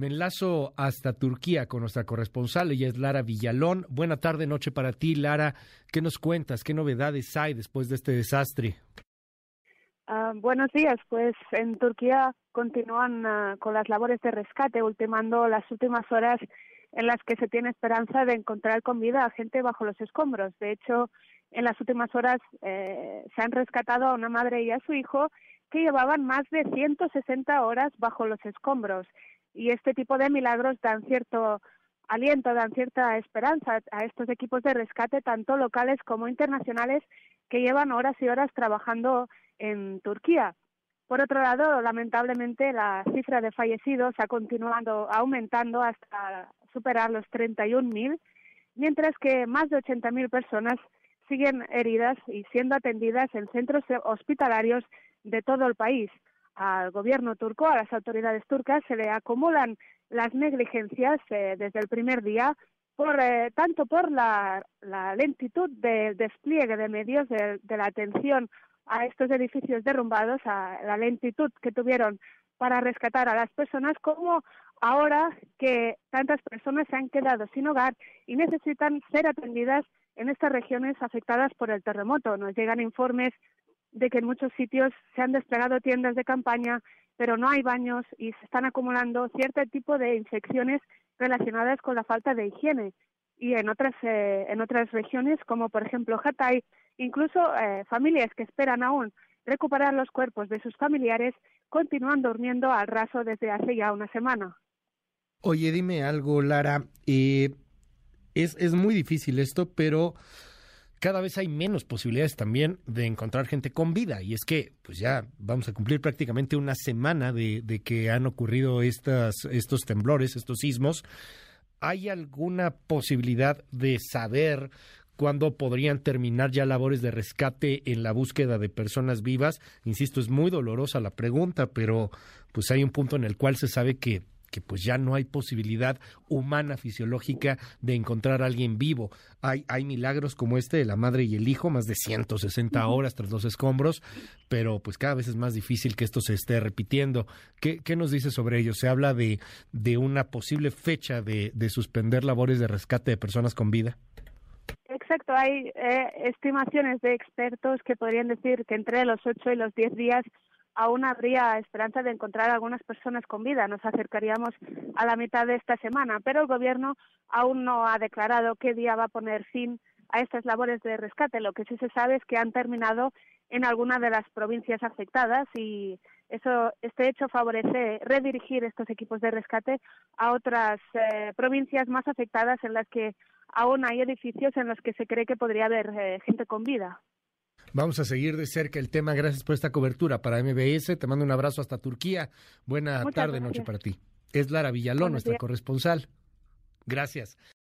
Me enlazo hasta Turquía con nuestra corresponsal, ella es Lara Villalón. Buena tarde, noche para ti, Lara. ¿Qué nos cuentas? ¿Qué novedades hay después de este desastre? Uh, buenos días, pues en Turquía continúan uh, con las labores de rescate, ultimando las últimas horas en las que se tiene esperanza de encontrar con vida a gente bajo los escombros. De hecho, en las últimas horas eh, se han rescatado a una madre y a su hijo que llevaban más de 160 horas bajo los escombros y este tipo de milagros dan cierto aliento, dan cierta esperanza a estos equipos de rescate, tanto locales como internacionales, que llevan horas y horas trabajando en Turquía. Por otro lado, lamentablemente, la cifra de fallecidos ha continuado aumentando hasta superar los 31.000, mientras que más de 80.000 personas siguen heridas y siendo atendidas en centros hospitalarios de todo el país al gobierno turco, a las autoridades turcas, se le acumulan las negligencias eh, desde el primer día, por, eh, tanto por la, lentitud del despliegue de medios de, la atención a estos edificios derrumbados, a la lentitud que tuvieron para rescatar a las personas, como ahora que tantas personas se han quedado sin hogar y necesitan ser atendidas en estas regiones afectadas por el terremoto. Nos llegan informes de que en muchos sitios se han desplegado tiendas de campaña, pero no hay baños y se están acumulando cierto tipo de infecciones relacionadas con la falta de higiene. Y en otras, eh, en otras regiones, como por ejemplo Hatay, incluso eh, familias que esperan aún recuperar los cuerpos de sus familiares continúan durmiendo al raso desde hace ya una semana. Oye, dime algo, Lara. Eh, es, es muy difícil esto, pero cada vez hay menos posibilidades también de encontrar gente con vida. Y es que, pues ya vamos a cumplir prácticamente una semana de, de que han ocurrido estas, estos temblores, estos sismos. ¿Hay alguna posibilidad de saber cuándo podrían terminar ya labores de rescate en la búsqueda de personas vivas? Insisto, es muy dolorosa la pregunta, pero pues hay un punto en el cual se sabe que que pues ya no hay posibilidad humana, fisiológica de encontrar a alguien vivo. Hay, hay milagros como este de la madre y el hijo, más de 160 horas tras los escombros, pero pues cada vez es más difícil que esto se esté repitiendo. ¿Qué, qué nos dice sobre ello? Se habla de, de una posible fecha de, de suspender labores de rescate de personas con vida. Exacto, hay eh, estimaciones de expertos que podrían decir que entre los 8 y los 10 días aún habría esperanza de encontrar algunas personas con vida. Nos acercaríamos a la mitad de esta semana, pero el Gobierno aún no ha declarado qué día va a poner fin a estas labores de rescate. Lo que sí se sabe es que han terminado en alguna de las provincias afectadas y eso, este hecho favorece redirigir estos equipos de rescate a otras eh, provincias más afectadas en las que aún hay edificios en los que se cree que podría haber eh, gente con vida. Vamos a seguir de cerca el tema. Gracias por esta cobertura para MBS. Te mando un abrazo hasta Turquía. Buena tarde, noche para ti. Es Lara Villalón, nuestra corresponsal. Gracias.